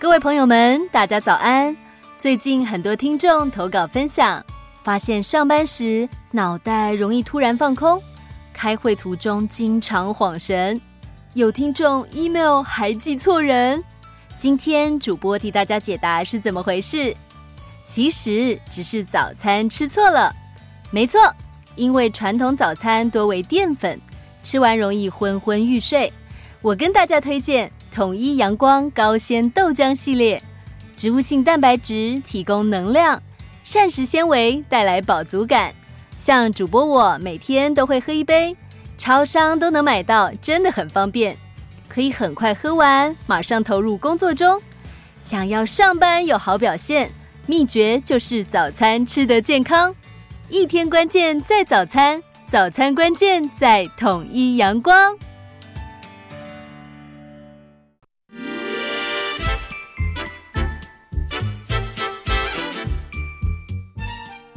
各位朋友们，大家早安！最近很多听众投稿分享，发现上班时脑袋容易突然放空，开会途中经常恍神，有听众 email 还记错人。今天主播替大家解答是怎么回事？其实只是早餐吃错了。没错，因为传统早餐多为淀粉，吃完容易昏昏欲睡。我跟大家推荐统一阳光高纤豆浆系列，植物性蛋白质提供能量，膳食纤维带来饱足感。像主播我每天都会喝一杯，超商都能买到，真的很方便，可以很快喝完，马上投入工作中。想要上班有好表现，秘诀就是早餐吃得健康。一天关键在早餐，早餐关键在统一阳光。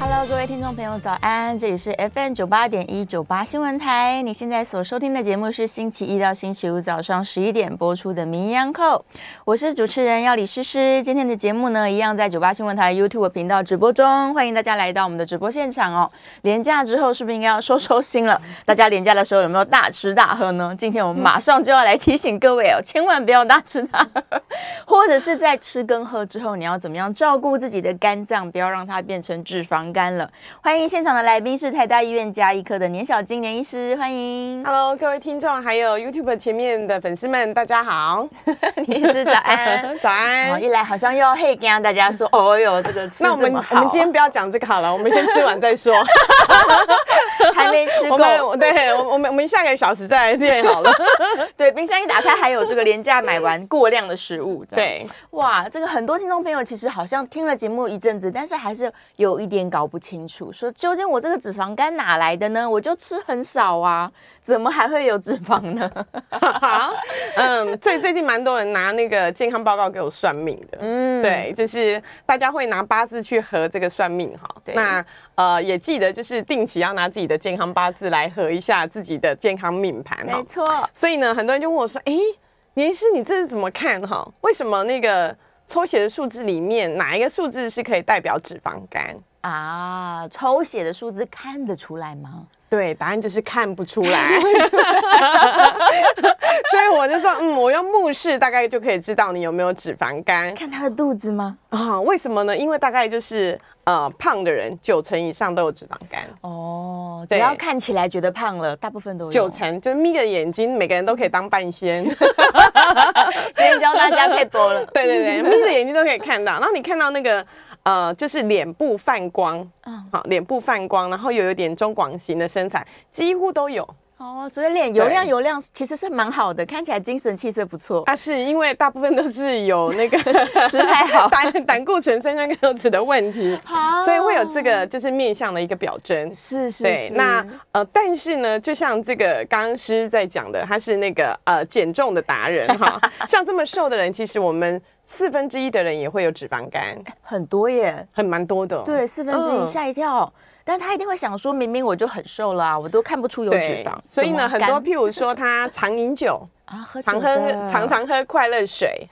Hello，各位听众朋友，早安！这里是 FM 九八点一九八新闻台。你现在所收听的节目是星期一到星期五早上十一点播出的《名医堂》，我是主持人要李诗诗。今天的节目呢，一样在九八新闻台 YouTube 频道直播中，欢迎大家来到我们的直播现场哦。连假之后，是不是应该要收收心了？大家连假的时候有没有大吃大喝呢？今天我们马上就要来提醒各位哦，千万不要大吃大喝，或者是在吃跟喝之后，你要怎么样照顾自己的肝脏，不要让它变成脂肪。干了，欢迎现场的来宾是台大医院加医科的年小金年医师，欢迎。Hello，各位听众，还有 YouTube 前面的粉丝们，大家好。年医师早安，早安。哦，一来好像又要嘿跟大家说，哦哟，这个吃。那我们我们今天不要讲这个好了，我们先吃完再说。还没吃够，对，我我们我们下个小时再来练好了。对，冰箱一打开，还有这个廉价买完过量的食物。对，哇，这个很多听众朋友其实好像听了节目一阵子，但是还是有一点搞。搞不清楚，说究竟我这个脂肪肝哪来的呢？我就吃很少啊，怎么还会有脂肪呢？嗯，最最近蛮多人拿那个健康报告给我算命的，嗯，对，就是大家会拿八字去合这个算命哈。那呃，也记得就是定期要拿自己的健康八字来合一下自己的健康命盘。没错，所以呢，很多人就问我说：“哎，年医师，你这是怎么看哈？为什么那个抽血的数字里面哪一个数字是可以代表脂肪肝？”啊，抽血的数字看得出来吗？对，答案就是看不出来。所以我就说，嗯，我用目视大概就可以知道你有没有脂肪肝。看他的肚子吗？啊，为什么呢？因为大概就是呃，胖的人九成以上都有脂肪肝。哦，只要看起来觉得胖了，大部分都有。九成，就是眯着眼睛，每个人都可以当半仙。今天教大家可以播了。对对对，眯着眼睛都可以看到。然后你看到那个。呃，就是脸部泛光，嗯，好，脸部泛光，然后又有点中广型的身材，几乎都有哦。所以脸油亮油亮，其实是蛮好的，看起来精神气色不错。啊，是因为大部分都是有那个 吃太好，胆胆固醇、三酸甘油脂的问题，好，所以会有这个就是面相的一个表征。是是，对。那呃，但是呢，就像这个刚刚诗在讲的，他是那个呃减重的达人哈，像这么瘦的人，其实我们。四分之一的人也会有脂肪肝，很多耶，很蛮多的。对，四分之一吓一跳，嗯、但他一定会想说，明明我就很瘦了啊，我都看不出有脂肪。所以呢，很多譬如说他常饮酒 啊，喝常喝常常喝快乐水，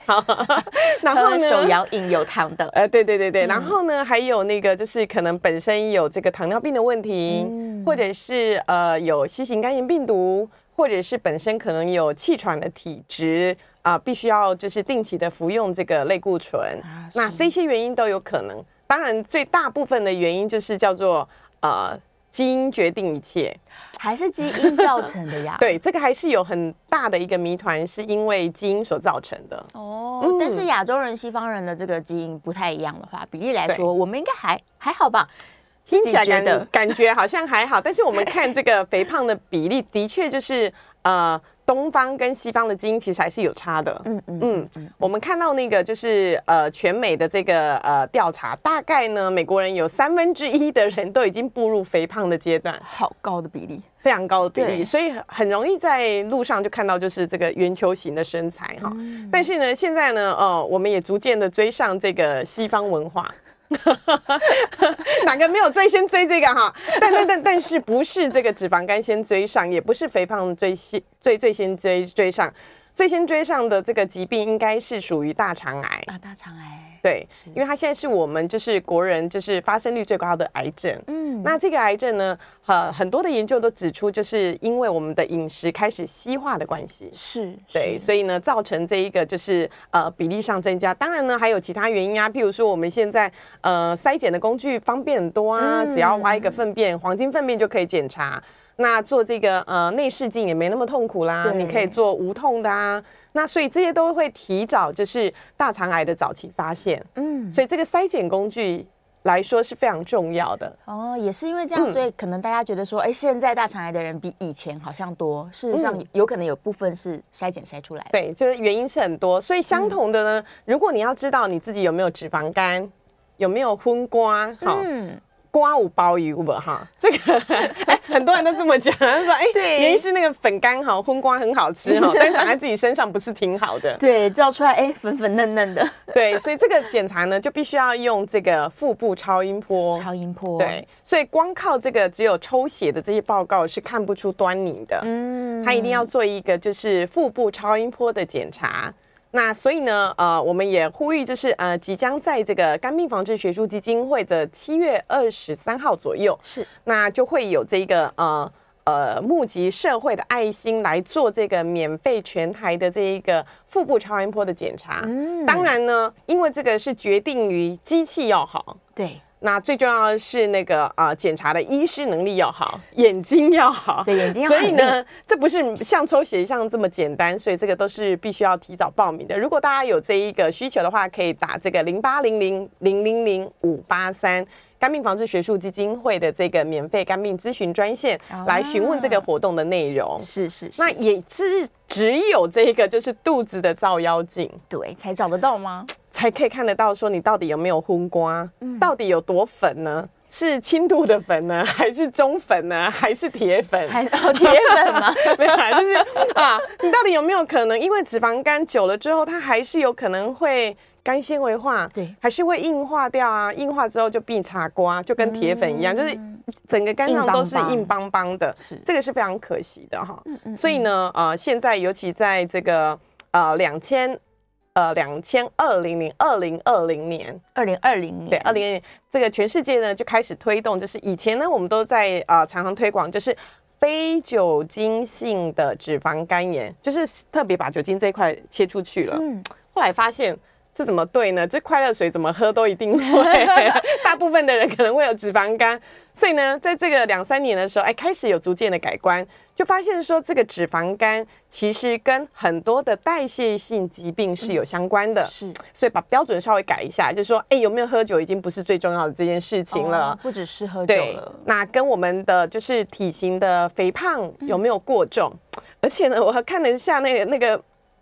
然后呢手摇饮有糖的，呃，对对对对，嗯、然后呢还有那个就是可能本身有这个糖尿病的问题，嗯、或者是呃有新型肝炎病毒，或者是本身可能有气喘的体质。啊、呃，必须要就是定期的服用这个类固醇，啊、那这些原因都有可能。当然，最大部分的原因就是叫做呃基因决定一切，还是基因造成的呀？对，这个还是有很大的一个谜团，是因为基因所造成的。哦，嗯、但是亚洲人、西方人的这个基因不太一样的话，比例来说，我们应该还还好吧？听起来感感觉好像还好，但是我们看这个肥胖的比例，的确就是呃。东方跟西方的基因其实还是有差的。嗯嗯嗯，嗯，我们看到那个就是呃全美的这个呃调查，大概呢美国人有三分之一的人都已经步入肥胖的阶段，好高的比例，非常高的比例，所以很容易在路上就看到就是这个圆球形的身材哈。嗯、但是呢，现在呢，呃，我们也逐渐的追上这个西方文化。哪个没有最先追这个哈，但但但但是不是这个脂肪肝先追上，也不是肥胖最先最最先追追上，最先追上的这个疾病应该是属于大肠癌。啊，大肠癌。对，因为它现在是我们就是国人就是发生率最高的癌症。嗯，那这个癌症呢，呃，很多的研究都指出，就是因为我们的饮食开始西化的关系。是，对，所以呢，造成这一个就是呃比例上增加。当然呢，还有其他原因啊，譬如说我们现在呃筛检的工具方便很多啊，嗯、只要挖一个粪便，黄金粪便就可以检查。那做这个呃内视镜也没那么痛苦啦，你可以做无痛的啊。那所以这些都会提早就是大肠癌的早期发现，嗯，所以这个筛检工具来说是非常重要的哦。也是因为这样，所以可能大家觉得说，哎、嗯，现在大肠癌的人比以前好像多。事实上，有可能有部分是筛检筛出来的。对，就是原因是很多。所以相同的呢，嗯、如果你要知道你自己有没有脂肪肝，有没有昏瓜，好。嗯瓜五包鱼不哈，这个 哎，很多人都这么讲，他说哎，对，原因是那个粉干哈，荤瓜很好吃哈，但长在自己身上不是挺好的。对，照出来哎，粉粉嫩嫩的。对，所以这个检查呢，就必须要用这个腹部超音波。超音波。对，所以光靠这个只有抽血的这些报告是看不出端倪的。嗯，他一定要做一个就是腹部超音波的检查。那所以呢，呃，我们也呼吁，就是呃，即将在这个肝病防治学术基金会的七月二十三号左右，是，那就会有这个呃呃募集社会的爱心来做这个免费全台的这一个腹部超音波的检查。嗯，当然呢，因为这个是决定于机器要好，对。那最重要的是那个啊，检查的医师能力要好，眼睛要好，对，眼睛要好。所以呢，这不是像抽血一样这么简单，所以这个都是必须要提早报名的。如果大家有这一个需求的话，可以打这个零八零零零零零五八三。肝病防治学术基金会的这个免费肝病咨询专线来询问这个活动的内容，是是是，那也是只有这个就是肚子的照妖镜，对，才找得到吗？才可以看得到说你到底有没有荤瓜，嗯、到底有多粉呢？是轻度的粉呢，还是中粉呢，还是铁粉？还是哦铁粉吗？没有啦，就是啊，你到底有没有可能？因为脂肪肝久了之后，它还是有可能会。肝纤维化，对，还是会硬化掉啊。硬化之后就变茶瓜，就跟铁粉一样，嗯、就是整个肝脏都是硬邦邦的。是这个是非常可惜的哈。嗯嗯、所以呢，呃，现在尤其在这个呃两千呃两千二零零二零二零年，二零二零年，对，二零二零这个全世界呢就开始推动，就是以前呢我们都在啊、呃、常常推广，就是非酒精性的脂肪肝炎，就是特别把酒精这一块切出去了。嗯，后来发现。这怎么对呢？这快乐水怎么喝都一定会，大部分的人可能会有脂肪肝，所以呢，在这个两三年的时候，哎，开始有逐渐的改观，就发现说这个脂肪肝其实跟很多的代谢性疾病是有相关的，是，所以把标准稍微改一下，就是说，哎，有没有喝酒已经不是最重要的这件事情了，不只是喝酒了，那跟我们的就是体型的肥胖有没有过重，而且呢，我还看了一下那个那个。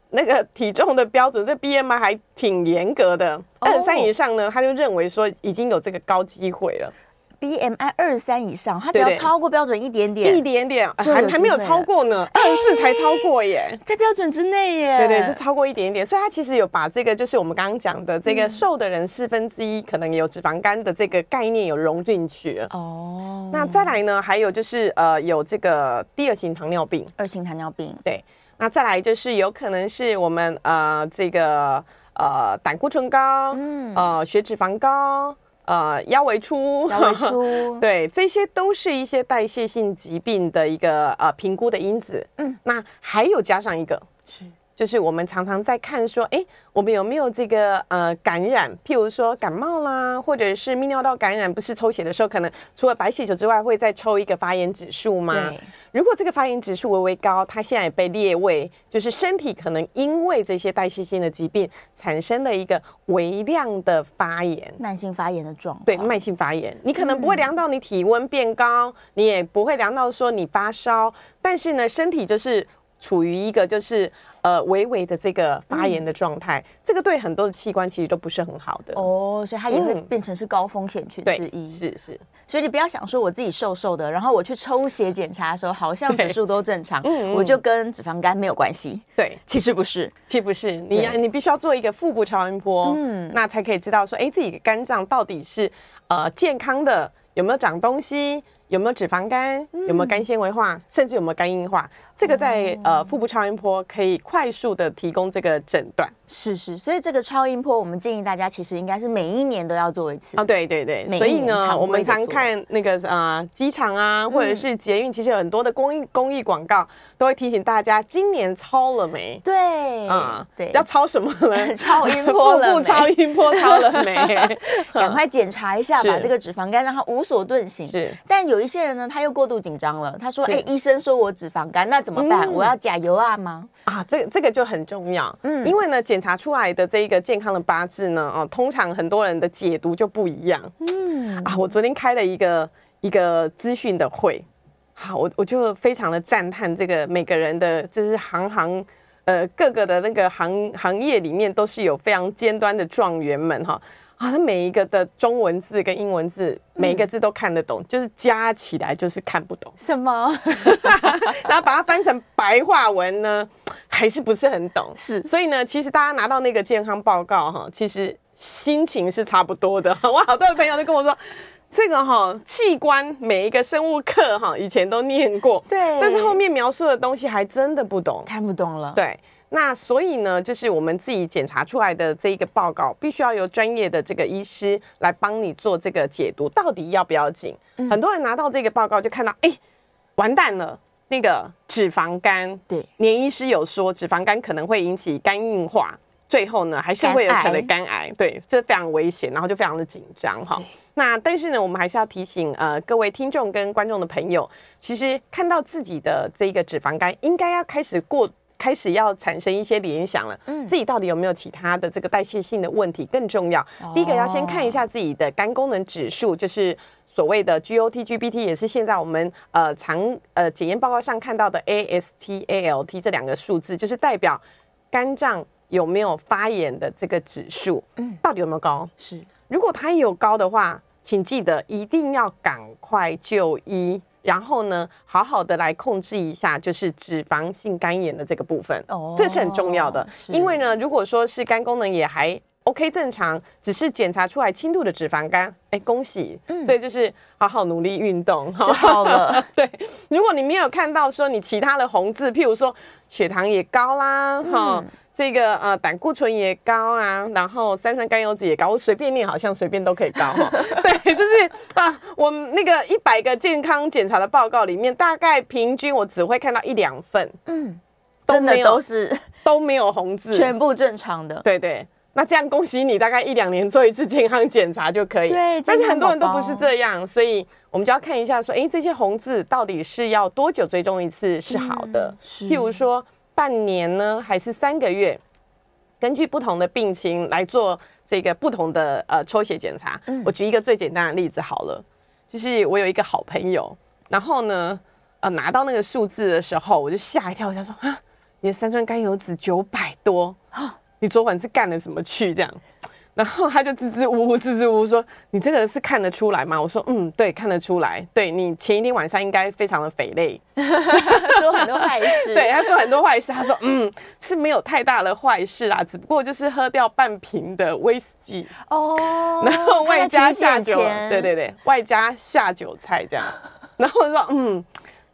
那个体重的标准，这 BMI 还挺严格的，二十三以上呢，他就认为说已经有这个高机会了。BMI 二十三以上，他只要超过标准一点点，一点点，还还没有超过呢，二十四才超过耶，在标准之内耶。对对，就超过一点点，所以他其实有把这个，就是我们刚刚讲的这个瘦的人四分之一可能有脂肪肝的这个概念有融进去哦。那再来呢，还有就是呃，有这个第二型糖尿病，二型糖尿病，对。那再来就是有可能是我们呃这个呃胆固醇高，嗯，呃血脂肪高，呃腰围粗，腰围粗，对，这些都是一些代谢性疾病的一个呃评估的因子。嗯，那还有加上一个是。就是我们常常在看说，哎，我们有没有这个呃感染？譬如说感冒啦，或者是泌尿道感染，不是抽血的时候，可能除了白血球之外，会再抽一个发炎指数吗？如果这个发炎指数微微高，它现在也被列为就是身体可能因为这些代谢性的疾病产生了一个微量的发炎，慢性发炎的状况。对，慢性发炎，你可能不会量到你体温变高，嗯、你也不会量到说你发烧，但是呢，身体就是处于一个就是。呃，微微的这个发炎的状态，嗯、这个对很多的器官其实都不是很好的。哦，所以它也会变成是高风险群之一。是、嗯、是，是所以你不要想说我自己瘦瘦的，然后我去抽血检查的时候，好像指数都正常，嗯，我就跟脂肪肝没有关系。对，其实不是，其实不是，你对。你必须要做一个腹部超音波，嗯，那才可以知道说，哎，自己的肝脏到底是呃健康的。有没有长东西，有没有脂肪肝，有没有肝纤维化，甚至有没有肝硬化。这个在呃腹部超音波可以快速的提供这个诊断，是是，所以这个超音波我们建议大家其实应该是每一年都要做一次啊，对对对，所以呢，我们常看那个呃机场啊，或者是捷运，其实有很多的公益公益广告都会提醒大家今年超了没？对啊，对，要超什么呢？超音波腹部超音波超了没？赶快检查一下，把这个脂肪肝让它无所遁形。是，但有一些人呢，他又过度紧张了，他说：“哎，医生说我脂肪肝，那。”怎么办？我要加油啊吗？啊，这个这个就很重要。嗯，因为呢，检查出来的这一个健康的八字呢，哦，通常很多人的解读就不一样。嗯啊，我昨天开了一个一个资讯的会，好，我我就非常的赞叹这个每个人的，就是行行呃各个的那个行行业里面都是有非常尖端的状元们哈。啊，他每一个的中文字跟英文字，每一个字都看得懂，嗯、就是加起来就是看不懂。什么？然后把它翻成白话文呢，还是不是很懂？是，所以呢，其实大家拿到那个健康报告哈，其实心情是差不多的。我好多的朋友都跟我说，这个哈器官每一个生物课哈以前都念过，对，但是后面描述的东西还真的不懂，看不懂了。对。那所以呢，就是我们自己检查出来的这一个报告，必须要由专业的这个医师来帮你做这个解读，到底要不要紧？嗯、很多人拿到这个报告就看到，哎、欸，完蛋了，那个脂肪肝。对，年医师有说脂肪肝可能会引起肝硬化，最后呢还是会有可能肝癌。对，这非常危险，然后就非常的紧张哈。那但是呢，我们还是要提醒呃各位听众跟观众的朋友，其实看到自己的这个脂肪肝，应该要开始过。开始要产生一些联想了，嗯，自己到底有没有其他的这个代谢性的问题更重要。哦、第一个要先看一下自己的肝功能指数，就是所谓的 G O T G B T 也是现在我们呃常呃检验报告上看到的 AST、ALT 这两个数字，就是代表肝脏有没有发炎的这个指数，嗯，到底有没有高？是，如果它有高的话，请记得一定要赶快就医。然后呢，好好的来控制一下，就是脂肪性肝炎的这个部分，哦，这是很重要的。因为呢，如果说是肝功能也还 OK 正常，只是检查出来轻度的脂肪肝，哎，恭喜，嗯，所以就是好好努力运动就好了。对，如果你没有看到说你其他的红字，譬如说血糖也高啦，哈、嗯。这个呃胆固醇也高啊，然后三酸甘油脂也高，我随便念好像随便都可以高哈。对，就是啊，我那个一百个健康检查的报告里面，大概平均我只会看到一两份，嗯，真的都是都没有红字，全部正常的。对对，那这样恭喜你，大概一两年做一次健康检查就可以。对，但是很多人都不是这样，所以我们就要看一下说，哎，这些红字到底是要多久追踪一次是好的？嗯、是，譬如说。半年呢，还是三个月？根据不同的病情来做这个不同的呃抽血检查。嗯，我举一个最简单的例子好了，就是我有一个好朋友，然后呢，呃，拿到那个数字的时候，我就吓一跳，我想说啊，你的三酸甘油酯九百多，你昨晚是干了什么去这样？然后他就支支吾吾、支支吾吾说：“你这个是看得出来吗？”我说：“嗯，对，看得出来。对，你前一天晚上应该非常的肥累，做很多坏事。对，他做很多坏事。他说：嗯，是没有太大的坏事啊，只不过就是喝掉半瓶的威士忌哦，然后外加下酒，对对对，外加下酒菜这样。然后我说：嗯。”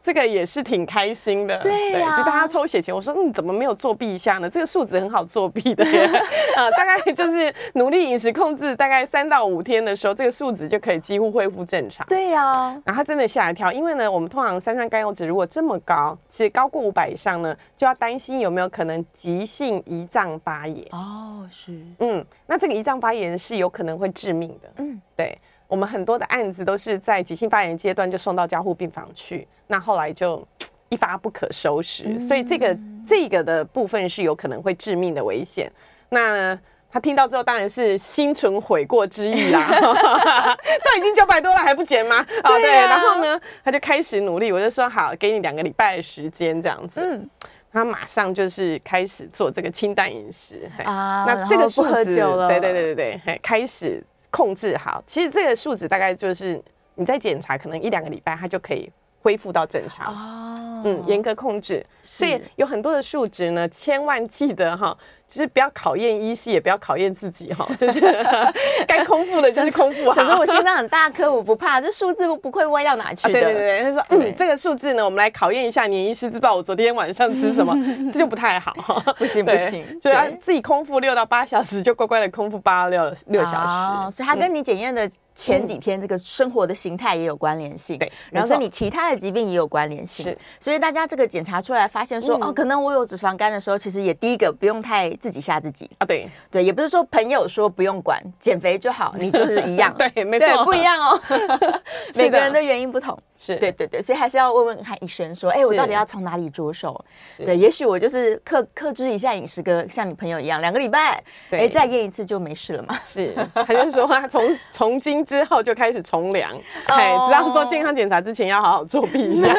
这个也是挺开心的，对呀、啊，就大家抽血前，我说，你、嗯、怎么没有作弊一下呢？这个数值很好作弊的耶，呃，大概就是努力饮食控制，大概三到五天的时候，这个数值就可以几乎恢复正常。对呀、啊，然后他真的吓一跳，因为呢，我们通常三酸甘油酯如果这么高，其实高过五百以上呢，就要担心有没有可能急性胰脏发炎。哦，是，嗯，那这个胰脏发炎是有可能会致命的。嗯，对。我们很多的案子都是在急性发炎阶段就送到加护病房去，那后来就 一发不可收拾，嗯、所以这个这个的部分是有可能会致命的危险。那他听到之后当然是心存悔过之意啦，都已经九百多了还不减吗？哦对，然后呢他就开始努力，我就说好，给你两个礼拜的时间这样子，嗯，他马上就是开始做这个清淡饮食啊，那这个不喝酒了，对对对对对，开始。控制好，其实这个数值大概就是你在检查可能一两个礼拜，它就可以恢复到正常。哦，嗯，严格控制。所以有很多的数值呢，千万记得哈。其实不要考验医师，也不要考验自己哈，就是 该空腹的就是空腹。小时候我心脏很大颗，我不怕，这数字不会歪到哪去的。对对对，他说嗯，这个数字呢，我们来考验一下你医师，知道我昨天晚上吃什么，这就不太好。不行不行，就要自己空腹六到八小时，就乖乖的空腹八六六小时。所以他跟你检验的前几天这个生活的形态也有关联性，对，然后跟你其他的疾病也有关联性。是，所以大家这个检查出来发现说，哦，可能我有脂肪肝的时候，其实也第一个不用太。自己吓自己。啊，对。对，也不是说朋友说不用管，减肥就好，你就是一样，对，没错，不一样哦，每个人的。原因不同，是。对对对，所以还是要问问看医生说，哎，我到底要从哪里着手？对，也许我就是克克制一下饮食，跟像你朋友一样，两个礼拜，哎，再验一次就没事了嘛。是，他就是说他从从今之后就开始从良，哎，只要说健康检查之前要好好作弊一下，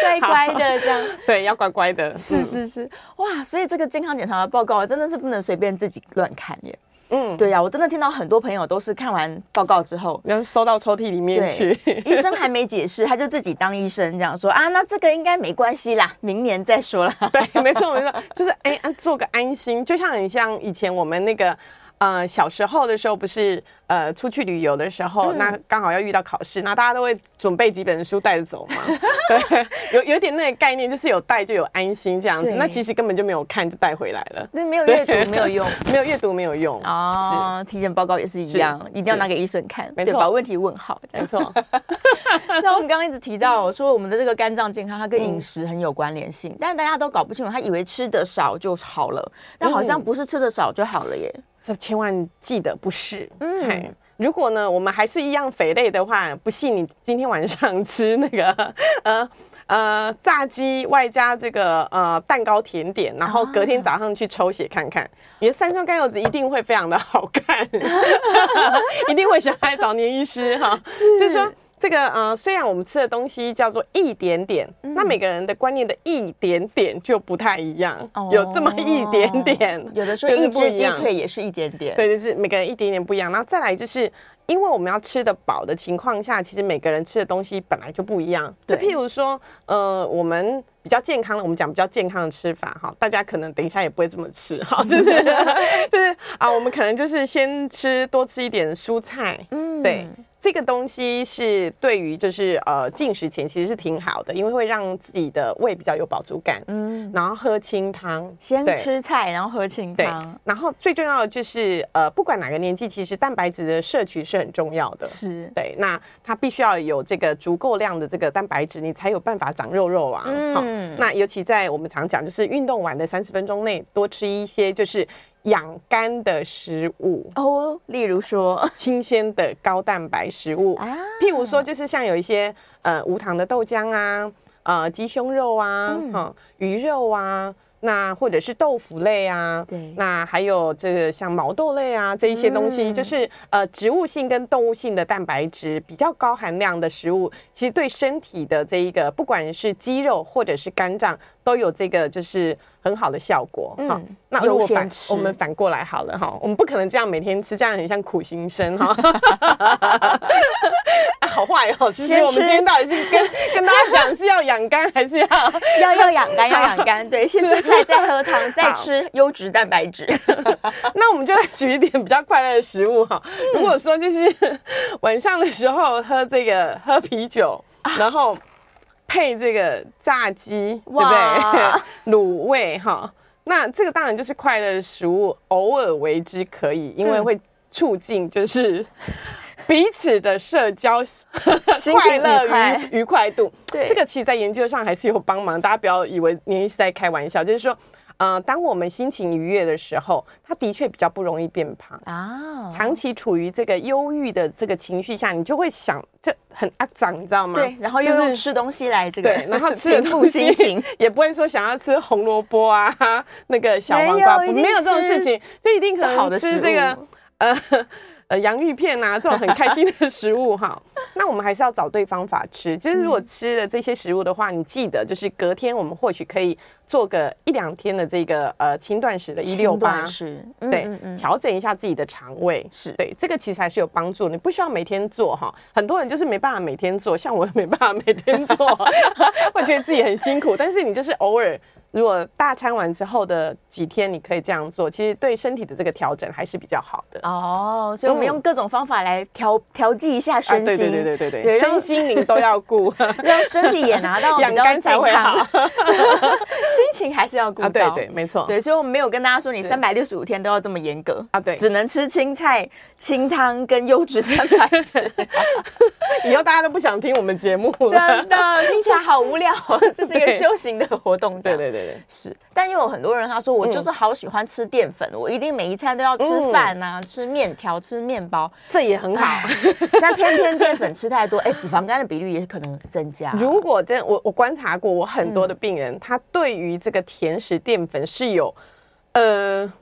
乖乖的这样，对，要乖乖的，是是是，哇，所以这个健康检查的报告。真的是不能随便自己乱看耶。嗯，对呀、啊，我真的听到很多朋友都是看完报告之后，然后收到抽屉里面去，医生还没解释，他就自己当医生这样说啊，那这个应该没关系啦，明年再说啦。对，没错没错，就是哎，做个安心，就像你像以前我们那个。呃，小时候的时候不是呃出去旅游的时候，嗯、那刚好要遇到考试，那大家都会准备几本书带着走嘛。对，有有点那个概念，就是有带就有安心这样子。那其实根本就没有看就带回来了。那，没有阅读没有用，没有阅读没有用哦。是体检报告也是一样，一定要拿给医生看，没错，把问题问好。没错。那我们刚刚一直提到说，我们的这个肝脏健康，它跟饮食很有关联性，嗯、但是大家都搞不清楚，他以为吃的少就好了，但好像不是吃的少就好了耶。这千万记得不是，嗯，如果呢，我们还是一样肥类的话，不信你今天晚上吃那个呃呃炸鸡外加这个呃蛋糕甜点，然后隔天早上去抽血看看，你的三酸甘油酯一定会非常的好看，一定会想来找年医师哈，是。就是说。这个呃，虽然我们吃的东西叫做一点点，嗯、那每个人的观念的一点点就不太一样，哦、有这么一点点，有的说一只鸡腿也是一点点，对，就是每个人一点点不一样。然后再来就是，因为我们要吃的饱的情况下，其实每个人吃的东西本来就不一样。就譬如说，呃，我们比较健康的，我们讲比较健康的吃法哈，大家可能等一下也不会这么吃哈，就是 就是啊，我们可能就是先吃多吃一点蔬菜，嗯，对。这个东西是对于就是呃进食前其实是挺好的，因为会让自己的胃比较有饱足感。嗯，然后喝清汤，先吃菜，然后喝清汤。对，然后最重要的就是呃不管哪个年纪，其实蛋白质的摄取是很重要的。是，对，那它必须要有这个足够量的这个蛋白质，你才有办法长肉肉啊。嗯，那尤其在我们常讲，就是运动完的三十分钟内多吃一些就是。养肝的食物。哦，例如说？新鲜的高蛋白食物。啊，譬如说就是像有一些呃无糖的豆浆啊，呃鸡胸肉啊，嗯、哦，鱼肉啊。那或者是豆腐类啊，对，那还有这个像毛豆类啊，这一些东西，嗯、就是呃植物性跟动物性的蛋白质比较高含量的食物，其实对身体的这一个不管是肌肉或者是肝脏都有这个就是很好的效果。嗯，那如果反我们反过来好了哈，我们不可能这样每天吃，这样很像苦行僧哈。好坏哦，其实我们今天到底是跟 跟大家讲是要养肝，还是要要要养肝？要养肝，对，先吃菜，再喝汤，再吃优质蛋白质。那我们就来举一点比较快乐的食物哈。如果说就是晚上的时候喝这个喝啤酒，然后配这个炸鸡，对不对？卤味哈，那这个当然就是快乐的食物，偶尔为之可以，因为会促进就是。彼此的社交 快乐愉愉快度，对这个其实，在研究上还是有帮忙。大家不要以为年医师在开玩笑，就是说，呃，当我们心情愉悦的时候，他的确比较不容易变胖啊。长期处于这个忧郁的这个情绪下，你就会想，就很肮脏，你知道吗？对，然后又是吃东西来这个，对，然后吃 平复心情，也不会说想要吃红萝卜啊，那个小黄瓜，没有，没有这种事情，就一定可能吃这个呃。呃，洋芋片啊，这种很开心的 食物哈。那我们还是要找对方法吃。就是如果吃了这些食物的话，你记得就是隔天我们或许可以做个一两天的这个呃轻断食的一六八，是，对，调整一下自己的肠胃，是对这个其实还是有帮助。你不需要每天做哈，很多人就是没办法每天做，像我也没办法每天做，会觉得自己很辛苦。但是你就是偶尔。如果大餐完之后的几天，你可以这样做，其实对身体的这个调整还是比较好的哦。所以我们用各种方法来调调剂一下身心，对对对对对对，身心灵都要顾，让身体也拿到比较健康，心情还是要顾到。对对，没错。对，所以我们没有跟大家说你三百六十五天都要这么严格啊，对，只能吃青菜、清汤跟优质蛋白质。以后大家都不想听我们节目了，真的听起来好无聊。这是一个修行的活动，对对对。是，但又有很多人他说，我就是好喜欢吃淀粉，嗯、我一定每一餐都要吃饭啊，嗯、吃面条，吃面包，这也很好。但偏偏淀粉吃太多，哎，脂肪肝的比率也可能增加。如果真我我观察过，我很多的病人，嗯、他对于这个甜食淀粉是有，呃。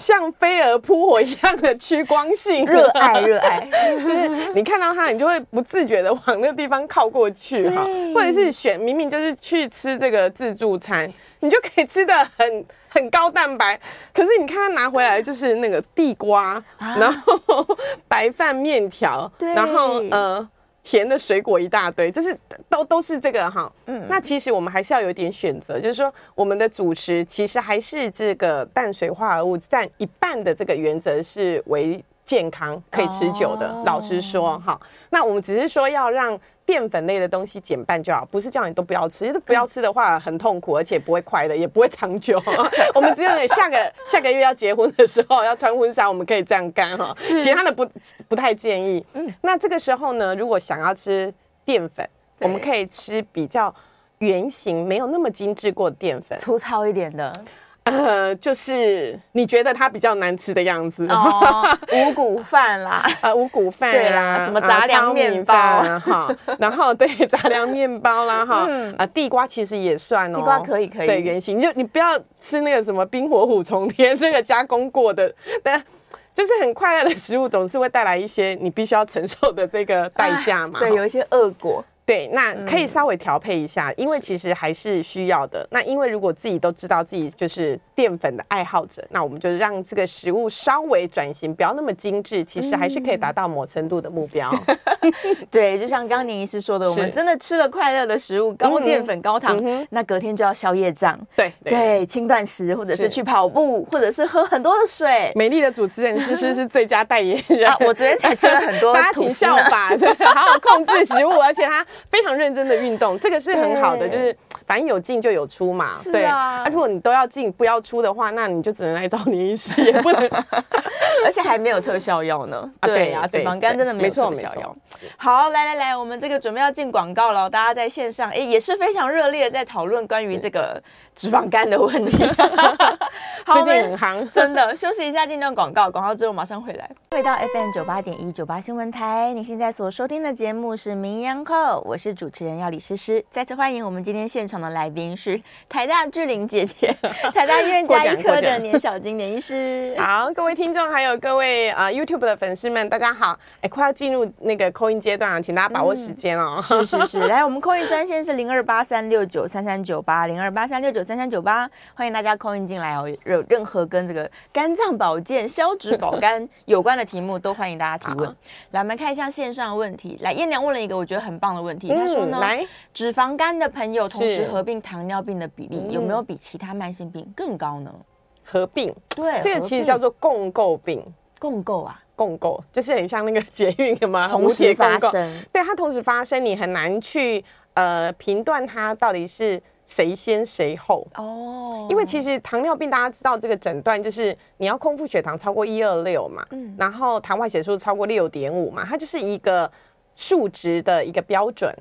像飞蛾扑火一样的趋光性，热爱热爱，就是你看到它，你就会不自觉的往那个地方靠过去哈，或者是选明明就是去吃这个自助餐，你就可以吃的很 很高蛋白，可是你看他拿回来就是那个地瓜，然后白饭面条，然后呃。甜的水果一大堆，就是都都是这个哈。嗯，那其实我们还是要有点选择，就是说我们的主食其实还是这个淡水化合物占一半的这个原则是为健康可以持久的。哦、老实说哈，那我们只是说要让。淀粉类的东西减半就好，不是叫你都不要吃，因为不要吃的话很痛苦，而且不会快乐，也不会长久。我们只有下个下个月要结婚的时候要穿婚纱，我们可以这样干哈。其他的不不太建议。嗯，那这个时候呢，如果想要吃淀粉，我们可以吃比较圆形、没有那么精致过的淀粉，粗糙一点的。呃，就是你觉得它比较难吃的样子，哦、五谷饭啦，呃，五谷饭对啦，什么杂粮面包。哈，然后对杂粮面包啦哈，嗯、啊，地瓜其实也算哦，地瓜可以可以，对，圆形，你就你不要吃那个什么冰火虎冲天这个加工过的，但就是很快乐的食物总是会带来一些你必须要承受的这个代价嘛，对，有一些恶果。对，那可以稍微调配一下，嗯、因为其实还是需要的。那因为如果自己都知道自己就是淀粉的爱好者，那我们就让这个食物稍微转型，不要那么精致，其实还是可以达到某程度的目标。嗯、对，就像刚刚宁医师说的，我们真的吃了快乐的食物，高淀粉、高糖，嗯、那隔天就要消业障。对对，轻断食，或者是去跑步，或者是喝很多的水。美丽的主持人诗诗是最佳代言人。啊、我昨天才吃了很多，大家请效法，对，好好控制食物，而且他。非常认真的运动，这个是很好的，就是反正有进就有出嘛。是啊，对啊，如果你都要进不要出的话，那你就只能来找你医师，也不能 而且还没有特效药呢。啊，对啊，脂肪肝真的没有特效药。好，来来来，我们这个准备要进广告了，大家在线上哎也是非常热烈的在讨论关于这个脂肪肝的问题。最近很夯，真的。休息一下，进段广告，广告之后马上回来。回到 FM 九八点一九八新闻台，你现在所收听的节目是《名医央叩》，我是主持人要李诗诗。再次欢迎我们今天现场的来宾是台大志玲姐姐，台大医院加医科的年小金年医师。好，各位听众还有各位啊、呃、YouTube 的粉丝们，大家好。哎，快要进入那个 call in 阶段了，请大家把握时间哦。嗯、是是是，来，我们 call in 专线是零二八三六九三三九八零二八三六九三三九八，欢迎大家 call in 进来哦。有任何跟这个肝脏保健、消脂保肝有关的题目，都欢迎大家提问。来，我们看一下线上的问题。来，燕娘问了一个我觉得很棒的问题，她说呢，嗯、来脂肪肝的朋友同时合并糖尿病的比例有没有比其他慢性病更高呢？合并，对，这个其实叫做共构病。共构啊，共构就是很像那个捷运的吗？同时发生，对，它同时发生，你很难去呃评断它到底是。谁先谁后哦？因为其实糖尿病大家知道这个诊断就是你要空腹血糖超过一二六嘛，嗯，然后糖化血素超过六点五嘛，它就是一个数值的一个标准。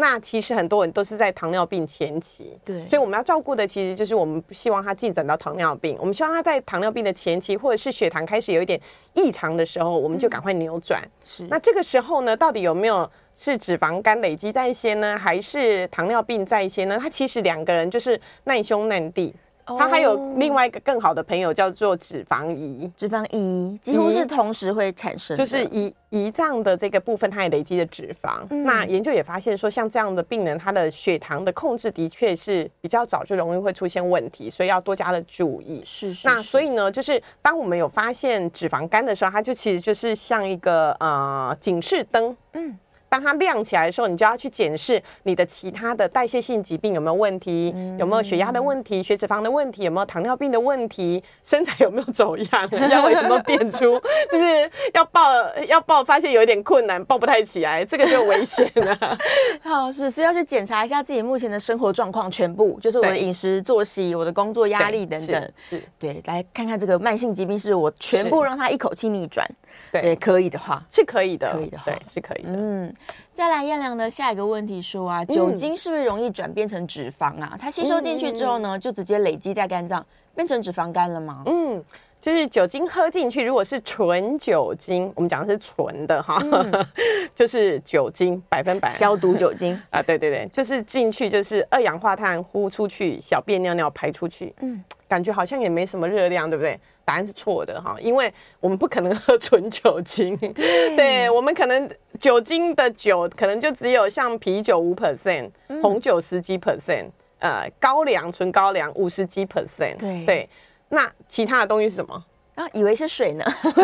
那其实很多人都是在糖尿病前期，对，所以我们要照顾的其实就是我们不希望他进展到糖尿病，我们希望他在糖尿病的前期或者是血糖开始有一点异常的时候，我们就赶快扭转。是，那这个时候呢，到底有没有？是脂肪肝累积在先呢，还是糖尿病在先呢？它其实两个人就是难兄难弟，它还有另外一个更好的朋友叫做脂肪胰，脂肪胰几乎是同时会产生，就是胰胰脏的这个部分，它也累积了脂肪。嗯、那研究也发现说，像这样的病人，他的血糖的控制的确是比较早就容易会出现问题，所以要多加的注意。是，是，是。那所以呢，就是当我们有发现脂肪肝的时候，它就其实就是像一个呃警示灯。嗯。当它亮起来的时候，你就要去检视你的其他的代谢性疾病有没有问题，有没有血压的问题、血脂肪的问题，有没有糖尿病的问题，身材有没有走样，腰围有没有变粗，就是要抱要抱，发现有一点困难，抱不太起来，这个就危险了。好，是，所以要去检查一下自己目前的生活状况，全部就是我的饮食、作息、我的工作压力等等，是，对，来看看这个慢性疾病是我全部让它一口气逆转。对，可以的话。是可以的，可以的，对，是可以的。嗯，再来燕良的下一个问题说啊，酒精是不是容易转变成脂肪啊？它吸收进去之后呢，就直接累积在肝脏，变成脂肪肝了吗？嗯，就是酒精喝进去，如果是纯酒精，我们讲的是纯的哈，就是酒精百分百。消毒酒精。啊，对对对，就是进去就是二氧化碳呼出去，小便尿尿排出去，嗯，感觉好像也没什么热量，对不对？答案是错的哈，因为我们不可能喝纯酒精，对，对，我们可能酒精的酒可能就只有像啤酒五 percent，红酒十几 percent，呃，高粱纯高粱五十几 percent，对对，那其他的东西是什么？啊，以为是水呢？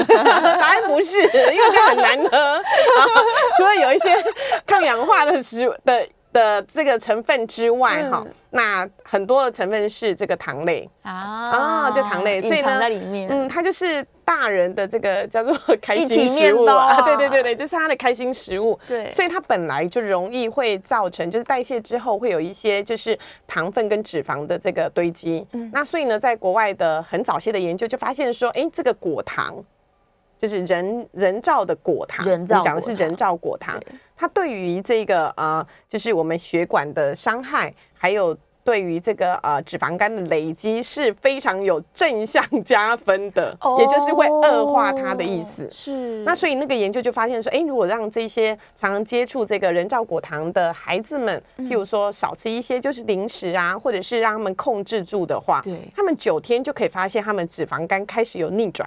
答案不是，因为这很难喝，除了有一些抗氧化的食物的。的这个成分之外，哈、嗯，那很多的成分是这个糖类。啊。啊，就糖类，所以呢，在里面，嗯，它就是大人的这个叫做 开心食物啊，对对对对，就是它的开心食物，对，所以它本来就容易会造成，就是代谢之后会有一些就是糖分跟脂肪的这个堆积，嗯，那所以呢，在国外的很早些的研究就发现说，哎，这个果糖。就是人人造的果糖，人造，讲的是人造果糖，它对于这个呃，就是我们血管的伤害，还有对于这个呃脂肪肝的累积是非常有正向加分的，哦、也就是会恶化它的意思。是。那所以那个研究就发现说，哎，如果让这些常常接触这个人造果糖的孩子们，譬如说少吃一些就是零食啊，或者是让他们控制住的话，对，他们九天就可以发现他们脂肪肝开始有逆转。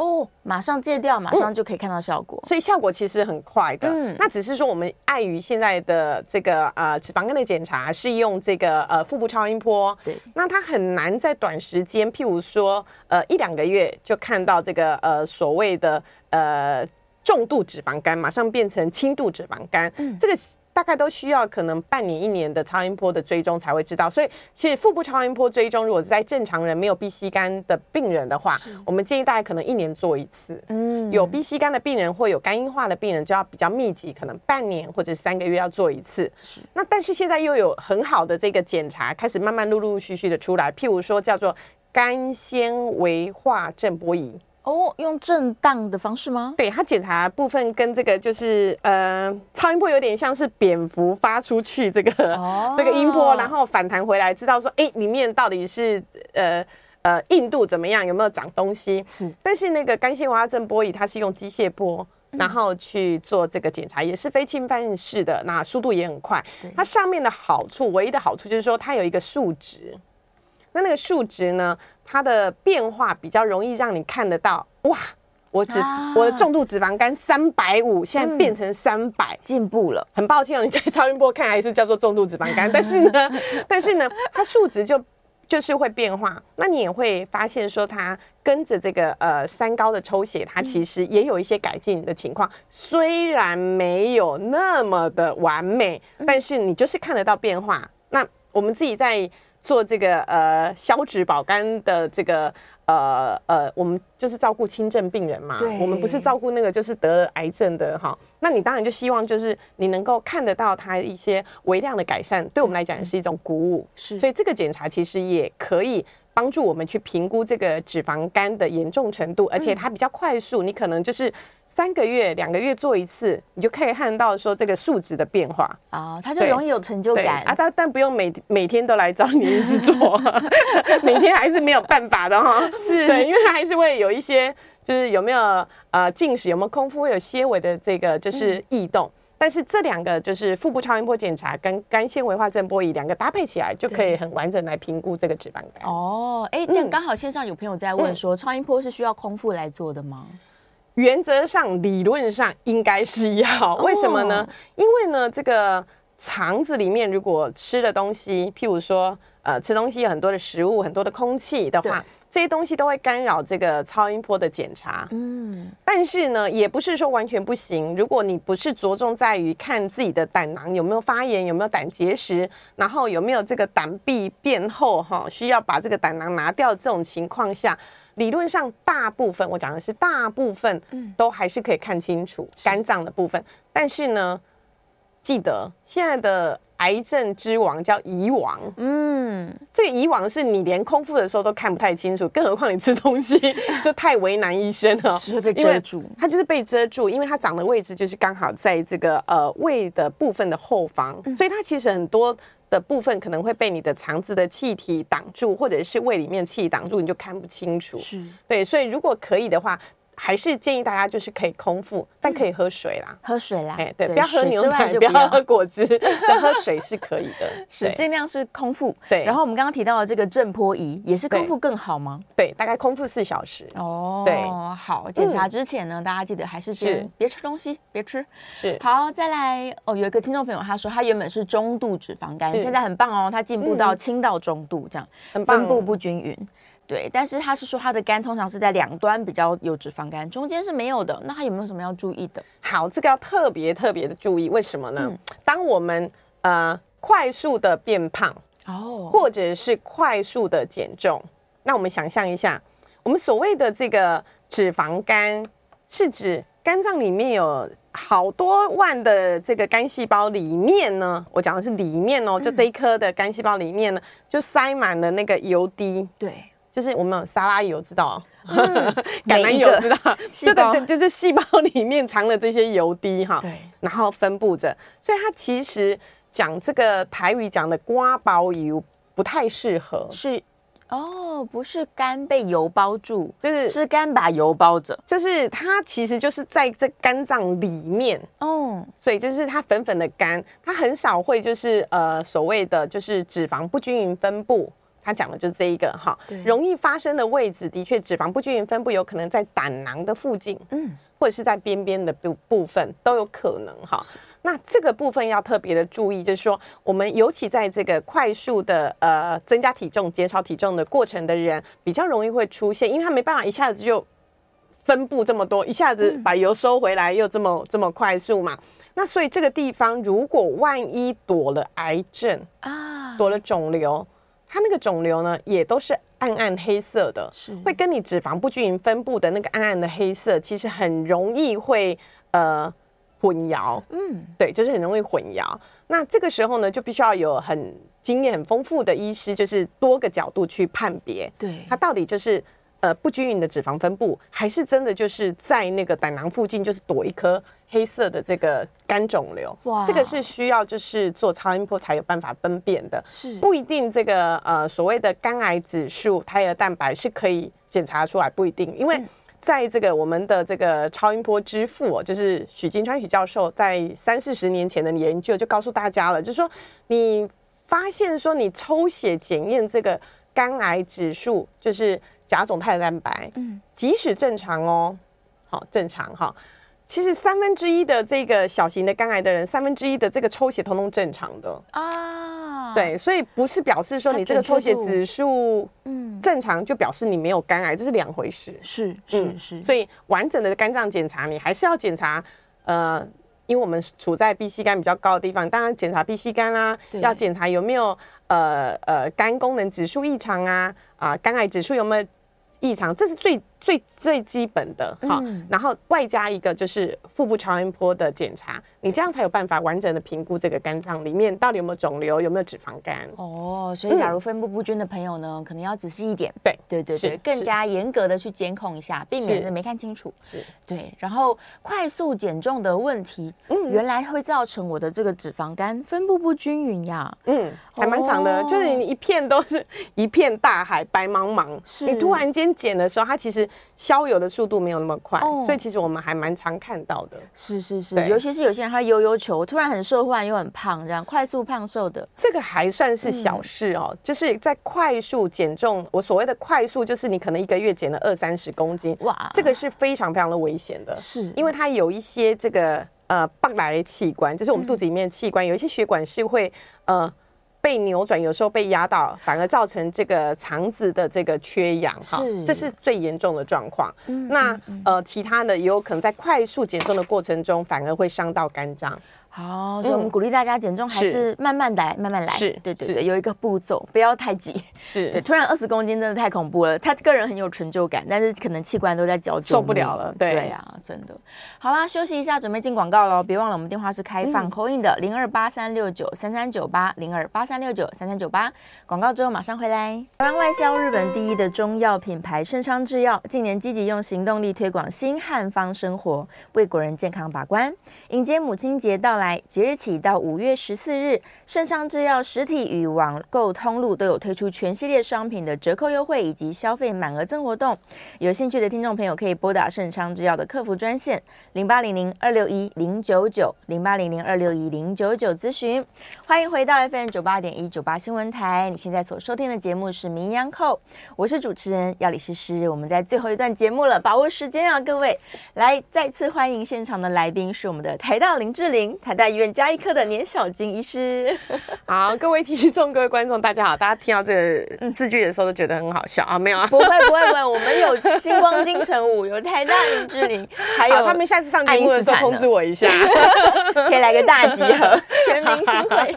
哦，马上戒掉，马上就可以看到效果，嗯、所以效果其实很快的。嗯，那只是说我们碍于现在的这个呃脂肪肝的检查是用这个呃腹部超音波，对，那它很难在短时间，譬如说呃一两个月就看到这个呃所谓的呃重度脂肪肝马上变成轻度脂肪肝，嗯，这个。大概都需要可能半年一年的超音波的追踪才会知道，所以其实腹部超音波追踪，如果是在正常人没有 B C 肝的病人的话，我们建议大概可能一年做一次。嗯，有 B C 肝的病人或有肝硬化的病人就要比较密集，可能半年或者三个月要做一次。是。那但是现在又有很好的这个检查开始慢慢陆陆续续的出来，譬如说叫做肝纤维化正波仪。哦，用震荡的方式吗？对，它检查部分跟这个就是呃，超音波有点像是蝙蝠发出去这个、哦、这个音波，然后反弹回来，知道说哎，里面到底是呃呃硬度怎么样，有没有长东西？是。但是那个肝纤维化震波仪，它是用机械波，然后去做这个检查，嗯、也是非侵犯式的，那速度也很快。它上面的好处，唯一的好处就是说它有一个数值。那那个数值呢？它的变化比较容易让你看得到。哇，我脂、啊、我的重度脂肪肝三百五，现在变成三百、嗯，进步了。很抱歉哦，你在超音波看还是叫做重度脂肪肝，但是呢，但是呢，它数值就就是会变化。那你也会发现说，它跟着这个呃三高的抽血，它其实也有一些改进的情况。虽然没有那么的完美，但是你就是看得到变化。那我们自己在。做这个呃消脂保肝的这个呃呃，我们就是照顾轻症病人嘛，我们不是照顾那个就是得了癌症的哈。那你当然就希望就是你能够看得到它一些微量的改善，对我们来讲也是一种鼓舞。是，所以这个检查其实也可以帮助我们去评估这个脂肪肝的严重程度，而且它比较快速，你可能就是。三个月、两个月做一次，你就可以看到说这个数值的变化啊、哦，它就容易有成就感啊。但但不用每每天都来找你医师做，每天还是没有办法的哈。是对，因为它还是会有一些，就是有没有呃进食，有没有空腹，会有些微的这个就是异动。嗯但是这两个就是腹部超音波检查跟肝纤维化振波仪两个搭配起来，就可以很完整来评估这个脂肪肝。哦，哎，但刚好线上有朋友在问说，嗯、超音波是需要空腹来做的吗？原则上，理论上应该是要。为什么呢？哦、因为呢，这个肠子里面如果吃的东西，譬如说，呃，吃东西有很多的食物，很多的空气的话。这些东西都会干扰这个超音波的检查，嗯，但是呢，也不是说完全不行。如果你不是着重在于看自己的胆囊有没有发炎，有没有胆结石，然后有没有这个胆壁变厚，哈，需要把这个胆囊拿掉这种情况下，理论上大部分，我讲的是大部分，都还是可以看清楚肝脏的部分。但是呢，记得现在的。癌症之王叫胰王，嗯，这个胰王是你连空腹的时候都看不太清楚，更何况你吃东西 就太为难医生了，是会被遮住，它就是被遮住，因为它长的位置就是刚好在这个呃胃的部分的后方，所以它其实很多的部分可能会被你的肠子的气体挡住，或者是胃里面气体挡住，你就看不清楚。是对，所以如果可以的话。还是建议大家就是可以空腹，但可以喝水啦，喝水啦，哎，对，不要喝牛奶，不要喝果汁，喝水是可以的，是尽量是空腹。对，然后我们刚刚提到的这个震波仪也是空腹更好吗？对，大概空腹四小时。哦，对，好，检查之前呢，大家记得还是先别吃东西，别吃。是，好，再来哦，有一个听众朋友他说他原本是中度脂肪肝，现在很棒哦，他进步到轻到中度这样，很棒，分布不均匀。对，但是他是说他的肝通常是在两端比较有脂肪肝，中间是没有的。那他有没有什么要注意的？好，这个要特别特别的注意，为什么呢？嗯、当我们呃快速的变胖哦，或者是快速的减重，那我们想象一下，我们所谓的这个脂肪肝，是指肝脏里面有好多万的这个肝细胞里面呢，我讲的是里面哦，就这一颗的肝细胞里面呢，就塞满了那个油滴。对。就是我们有沙拉油知道，橄榄油知道，对对对，就是细胞里面藏了这些油滴哈，对，然后分布着，所以它其实讲这个台语讲的瓜包油不太适合，是哦，不是肝被油包住，就是是肝把油包着，就是它其实就是在这肝脏里面。哦，所以就是它粉粉的肝，它很少会就是呃所谓的就是脂肪不均匀分布。他讲的就是这一个哈，容易发生的位置的确脂肪不均匀分布，有可能在胆囊的附近，嗯，或者是在边边的部部分都有可能哈。那这个部分要特别的注意，就是说我们尤其在这个快速的呃增加体重、减少体重的过程的人，比较容易会出现，因为他没办法一下子就分布这么多，一下子把油收回来又这么这么快速嘛。那所以这个地方如果万一躲了癌症啊，躲了肿瘤。它那个肿瘤呢，也都是暗暗黑色的，是会跟你脂肪不均匀分布的那个暗暗的黑色，其实很容易会呃混淆。嗯，对，就是很容易混淆。那这个时候呢，就必须要有很经验很丰富的医师，就是多个角度去判别，对，它到底就是呃不均匀的脂肪分布，还是真的就是在那个胆囊附近就是躲一颗。黑色的这个肝肿瘤，哇，这个是需要就是做超音波才有办法分辨的，是。不一定这个呃所谓的肝癌指数、胎儿蛋白是可以检查出来，不一定，因为在这个我们的这个超音波之父，就是许金川许教授在三四十年前的研究就告诉大家了，就是说你发现说你抽血检验这个肝癌指数，就是甲种胎儿蛋白，嗯，即使正常哦，好正常哈。其实三分之一的这个小型的肝癌的人，三分之一的这个抽血通通正常的。啊，对，所以不是表示说你这个抽血指数嗯。正常就表示你没有肝癌，这是两回事。是是是，所以完整的肝脏检查你还是要检查，呃，因为我们处在 B C 肝比较高的地方，当然检查 B C 肝啦，要检查有没有呃呃肝功能指数异常啊啊，肝癌指数有没有异常，这是最。最最基本的哈，嗯、然后外加一个就是腹部超音波的检查，你这样才有办法完整的评估这个肝脏里面到底有没有肿瘤，有没有脂肪肝。哦，所以假如分布不均的朋友呢，嗯、可能要仔细一点。对对对对，更加严格的去监控一下，避免没看清楚。是，对。然后快速减重的问题，嗯，原来会造成我的这个脂肪肝分布不均匀呀。嗯，还蛮长的，哦、就是你一片都是一片大海白茫茫，是你突然间减的时候，它其实。消油的速度没有那么快，哦、所以其实我们还蛮常看到的。是是是，尤其是有些人他悠悠球，突然很瘦，忽然又很胖，这样快速胖瘦的，这个还算是小事哦，嗯、就是在快速减重。我所谓的快速，就是你可能一个月减了二三十公斤，哇，这个是非常非常的危险的，是因为它有一些这个呃泵来器官，就是我们肚子里面的器官，嗯、有一些血管是会呃。被扭转，有时候被压到，反而造成这个肠子的这个缺氧，哈，这是最严重的状况。嗯、那呃，其他的也有可能在快速减重的过程中，反而会伤到肝脏。好，所以我们鼓励大家减重还是慢慢来，慢慢来。是，对对对，有一个步骤，不要太急。是对，突然二十公斤真的太恐怖了。他个人很有成就感，但是可能器官都在绞救，受不了了。对呀啊，真的。好啦，休息一下，准备进广告喽。别忘了，我们电话是开放 call in 的零二八三六九三三九八零二八三六九三三九八。广告之后马上回来。台湾外销日本第一的中药品牌盛昌制药，近年积极用行动力推广新汉方生活，为国人健康把关。迎接母亲节到来，即日起到五月十四日，盛昌制药实体与网购通路都有推出全系列商品的折扣优惠以及消费满额赠活动。有兴趣的听众朋友可以拨打盛昌制药的客服专线零八零零二六一零九九零八零零二六一零九九咨询。欢迎回到 FM 九八点一九八新闻台，你现在所收听的节目是《名医央叩》，我是主持人要李诗诗。我们在最后一段节目了，把握时间啊，各位来再次欢迎现场的来宾是我们的台大林志玲，大医院。加医科的年小金医师，好，各位听众、各位观众，大家好。大家听到这个字句的时候都觉得很好笑啊？没有啊？不会，不会，不会。我们有星光金城武，有台大林志玲，还有 他们下次上节目的时候通知我一下，可以来个大集合，全明星会。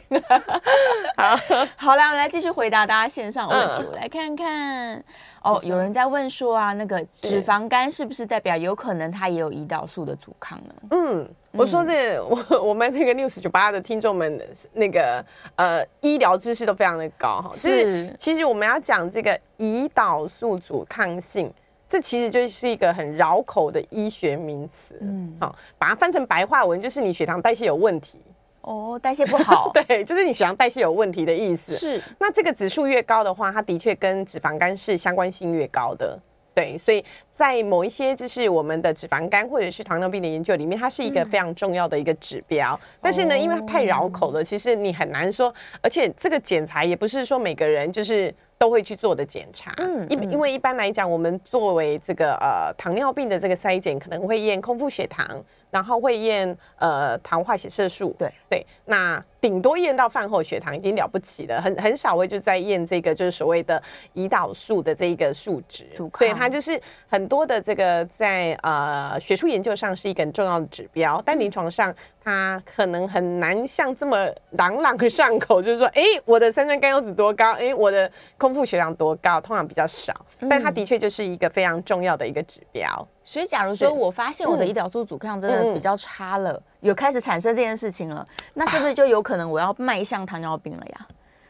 好，好来，我们来继续回答大家线上的问题。嗯、我来看看。哦，有人在问说啊，那个脂肪肝是不是代表有可能它也有胰岛素的阻抗呢？嗯，我说这个、我我们那个 News 九八的听众们，那个呃医疗知识都非常的高哈。是，其实我们要讲这个胰岛素阻抗性，这其实就是一个很绕口的医学名词。嗯，好，把它翻成白话文，就是你血糖代谢有问题。哦，代谢不好，对，就是你血糖代谢有问题的意思。是，那这个指数越高的话，它的确跟脂肪肝是相关性越高的。对，所以在某一些就是我们的脂肪肝或者是糖尿病的研究里面，它是一个非常重要的一个指标。嗯、但是呢，因为它太绕口了，其实你很难说，而且这个检查也不是说每个人就是都会去做的检查。嗯，因因为一般来讲，我们作为这个呃糖尿病的这个筛检，可能会验空腹血糖。然后会验呃糖化血色素，对。对，那顶多验到饭后血糖已经了不起了，很很少会就在验这个就是所谓的胰岛素的这一个数值，所以它就是很多的这个在呃学术研究上是一个很重要的指标，但临床上它可能很难像这么朗朗上口，就是说，哎，我的三酸甘油酯多高，哎，我的空腹血糖多高，通常比较少，但它的确就是一个非常重要的一个指标。所以，假如说我发现我的胰岛素阻抗真的比较差了，嗯、有开始产生这件事情了，那是不是就有可能我要迈向糖尿病了呀？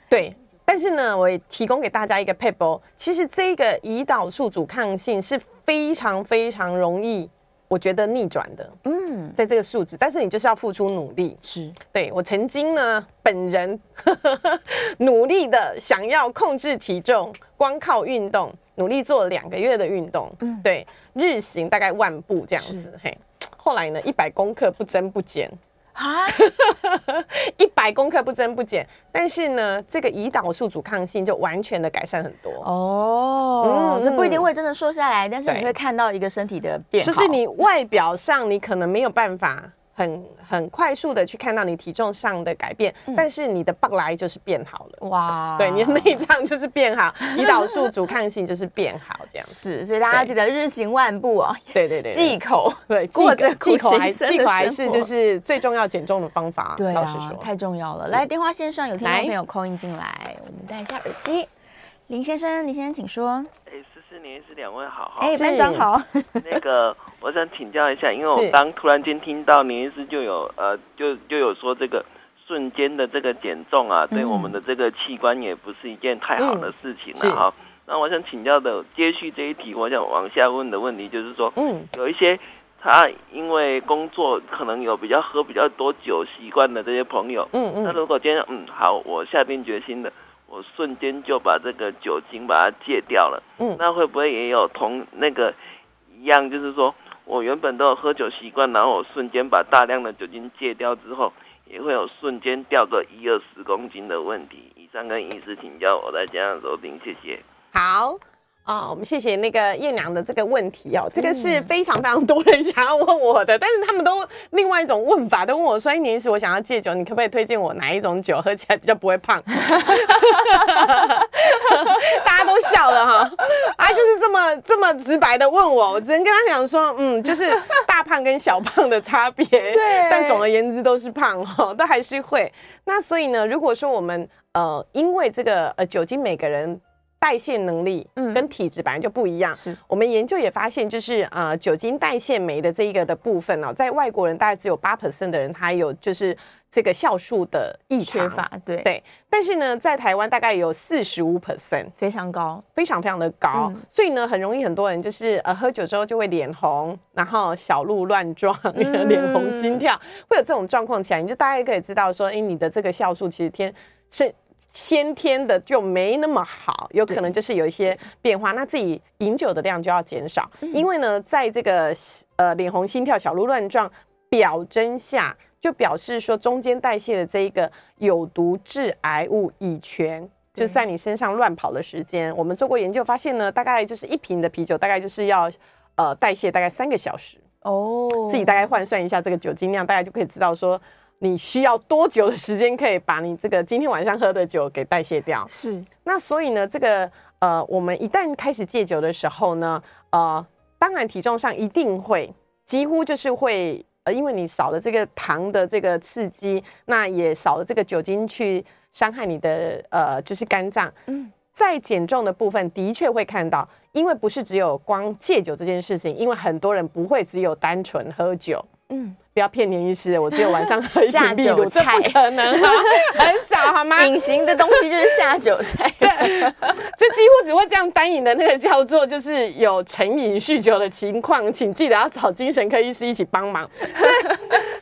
对，但是呢，我也提供给大家一个撇步，其实这个胰岛素阻抗性是非常非常容易，我觉得逆转的。嗯，在这个数值，但是你就是要付出努力。是，对，我曾经呢，本人呵 呵努力的想要控制体重，光靠运动。努力做了两个月的运动，嗯，对，日行大概万步这样子，是。嘿，后来呢，一百公克不增不减。啊，一百公克不增不减，但是呢，这个胰岛素阻抗性就完全的改善很多。哦，嗯，这不一定会真的瘦下来，但是你会看到一个身体的变化，就是你外表上你可能没有办法。很很快速的去看到你体重上的改变，嗯、但是你的棒来就是变好了。哇，对，你的内脏就是变好，胰岛素阻抗性就是变好，这样。是，所以大家记得日行万步哦，对对对，忌口，对，过着忌口还忌口还是就是最重要减重的方法，对啊，太重要了。是。来，电话线上有听众朋友 call in 进来，我们戴一下耳机。林先生，林先生请说。是您是两位好，好，哎，班长好。那个，我想请教一下，因为我刚突然间听到林医师就有呃，就就有说这个瞬间的这个减重啊，对我们的这个器官也不是一件太好的事情了哈。那我想请教的接续这一题，我想往下问的问题就是说，嗯，有一些他因为工作可能有比较喝比较多酒习惯的这些朋友，嗯嗯，那如果今天嗯好，我下定决心的。我瞬间就把这个酒精把它戒掉了，嗯，那会不会也有同那个一样，就是说我原本都有喝酒习惯，然后我瞬间把大量的酒精戒掉之后，也会有瞬间掉个一二十公斤的问题。以上跟医师请教，我在家收听，谢谢。好。啊、哦，我们谢谢那个艳娘的这个问题哦，这个是非常非常多人想要问我的，但是他们都另外一种问法，都问我说：“一，年时，我想要戒酒，你可不可以推荐我哪一种酒喝起来比较不会胖？”大家都笑了哈，啊，就是这么这么直白的问我，我只能跟他讲说，嗯，就是大胖跟小胖的差别，对，但总而言之都是胖哈，都还是会。那所以呢，如果说我们呃，因为这个呃酒精，每个人。代谢能力跟体质本来就不一样。是，我们研究也发现，就是呃，酒精代谢酶的这一个的部分哦，在外国人大概只有八 percent 的人，他有就是这个酵素的异常。缺乏。对对。但是呢，在台湾大概有四十五 percent，非常高，非常非常的高。嗯、所以呢，很容易很多人就是呃，喝酒之后就会脸红，然后小鹿乱撞，脸、嗯、红心跳，会有这种状况起来，你就大概可以知道说，哎，你的这个酵素其实天是。先天的就没那么好，有可能就是有一些变化，那自己饮酒的量就要减少，因为呢，在这个呃脸红、心跳、小鹿乱撞表征下，就表示说中间代谢的这一个有毒致癌物乙醛就在你身上乱跑的时间，我们做过研究发现呢，大概就是一瓶的啤酒大概就是要呃代谢大概三个小时。哦，自己大概换算一下这个酒精量，大概就可以知道说。你需要多久的时间可以把你这个今天晚上喝的酒给代谢掉？是。那所以呢，这个呃，我们一旦开始戒酒的时候呢，呃，当然体重上一定会几乎就是会呃，因为你少了这个糖的这个刺激，那也少了这个酒精去伤害你的呃，就是肝脏。嗯，在减重的部分的确会看到，因为不是只有光戒酒这件事情，因为很多人不会只有单纯喝酒。嗯。不要骗年医师，我只有晚上喝一瓶啤酒，这不可能，很少好吗？隐形的东西就是下酒菜，这这几乎只会这样单饮的那个叫做就是有成瘾酗酒的情况，请记得要找精神科医师一起帮忙。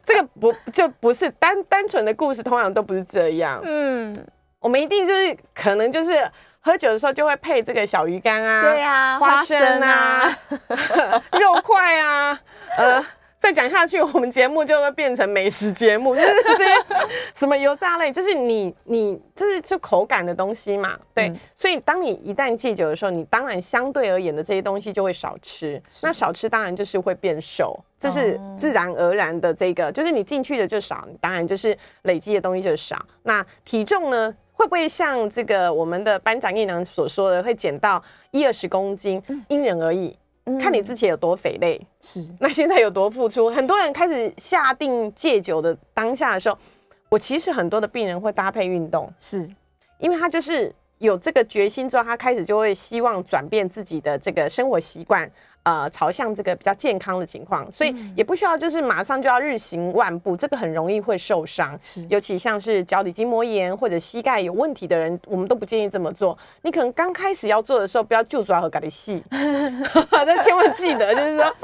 这个不就不是单单纯的故事，通常都不是这样。嗯，我们一定就是可能就是喝酒的时候就会配这个小鱼干啊，对啊，花生啊，肉块啊，呃。再讲下去，我们节目就会变成美食节目，就是这些什么油炸类，就是你你就是就口感的东西嘛，对。嗯、所以当你一旦戒酒的时候，你当然相对而言的这些东西就会少吃。那少吃当然就是会变瘦，这是自然而然的。这个就是你进去的就少，你当然就是累积的东西就少。那体重呢，会不会像这个我们的班长叶娘所说的，会减到一二十公斤？因人而异。看你之前有多肥累，是那现在有多付出。很多人开始下定戒酒的当下的时候，我其实很多的病人会搭配运动，是因为他就是有这个决心之后，他开始就会希望转变自己的这个生活习惯。呃，朝向这个比较健康的情况，所以也不需要就是马上就要日行万步，这个很容易会受伤。是，尤其像是脚底筋膜炎或者膝盖有问题的人，我们都不建议这么做。你可能刚开始要做的时候，不要就抓和咖喱细，但千万记得，就是说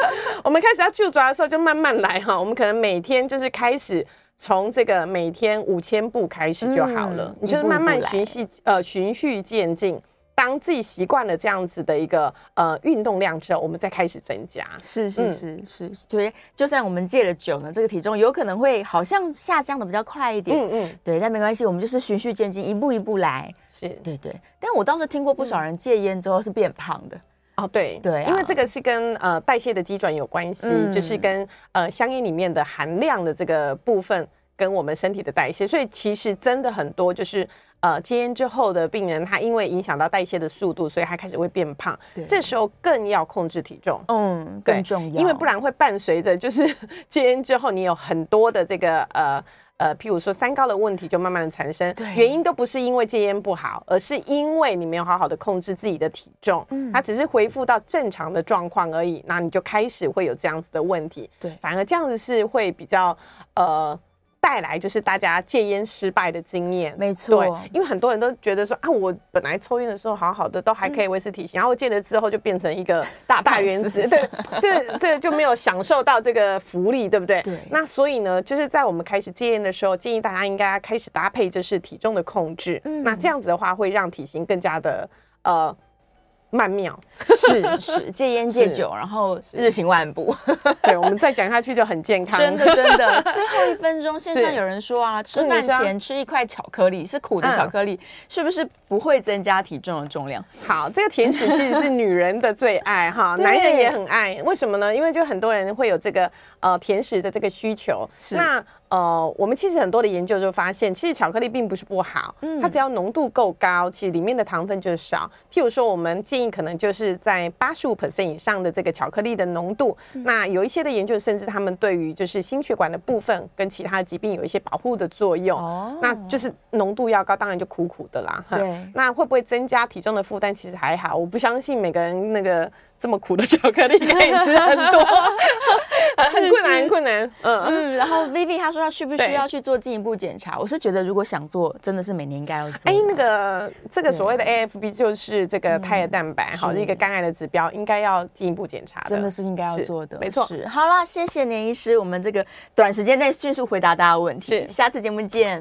我们开始要就抓的时候，就慢慢来哈。我们可能每天就是开始从这个每天五千步开始就好了，嗯、你就是慢慢循序呃循序渐进。当自己习惯了这样子的一个呃运动量之后，我们再开始增加。是是是是，所以就算我们戒了酒呢，这个体重有可能会好像下降的比较快一点。嗯嗯，对，但没关系，我们就是循序渐进，一步一步来。是，对对。但我倒是听过不少人戒烟之后是变胖的。哦，对对，因为这个是跟呃代谢的机转有关系，就是跟呃香烟里面的含量的这个部分跟我们身体的代谢，所以其实真的很多就是。呃，戒烟之后的病人，他因为影响到代谢的速度，所以他开始会变胖。对，这时候更要控制体重，嗯，更重要，因为不然会伴随着就是 戒烟之后，你有很多的这个呃呃，譬如说三高的问题就慢慢的产生。对，原因都不是因为戒烟不好，而是因为你没有好好的控制自己的体重，嗯，它只是恢复到正常的状况而已，那你就开始会有这样子的问题。对，反而这样子是会比较呃。带来就是大家戒烟失败的经验，没错，对，因为很多人都觉得说啊，我本来抽烟的时候好好的，都还可以维持体型，嗯、然后戒了之后就变成一个大大原子，对，这这就没有享受到这个福利，对不对？对。那所以呢，就是在我们开始戒烟的时候，建议大家应该开始搭配就是体重的控制，嗯，那这样子的话会让体型更加的呃。曼妙，是是戒烟戒酒，然后日行万步。对，我们再讲下去就很健康。真的真的。最后一分钟，线上有人说啊，吃饭前吃一块巧克力，是苦的巧克力，嗯、是不是不会增加体重的重量？好，这个甜食其实是女人的最爱哈，男人也很爱。为什么呢？因为就很多人会有这个呃甜食的这个需求。是那。呃，我们其实很多的研究就发现，其实巧克力并不是不好，嗯，它只要浓度够高，其实里面的糖分就少。譬如说，我们建议可能就是在八十五 percent 以上的这个巧克力的浓度。嗯、那有一些的研究，甚至他们对于就是心血管的部分跟其他疾病有一些保护的作用。哦，那就是浓度要高，当然就苦苦的啦。对，那会不会增加体重的负担？其实还好，我不相信每个人那个。这么苦的巧克力可以吃很多，很困难，很困难。嗯嗯。然后 Vivi 他说他需不需要去做进一步检查？我是觉得如果想做，真的是每年应该要做。哎，那个这个所谓的 AFB 就是这个胎儿蛋白，好，一个肝癌的指标，应该要进一步检查。真的是应该要做的，没错。好了，谢谢年医师，我们这个短时间内迅速回答大家问题。是，下次节目见。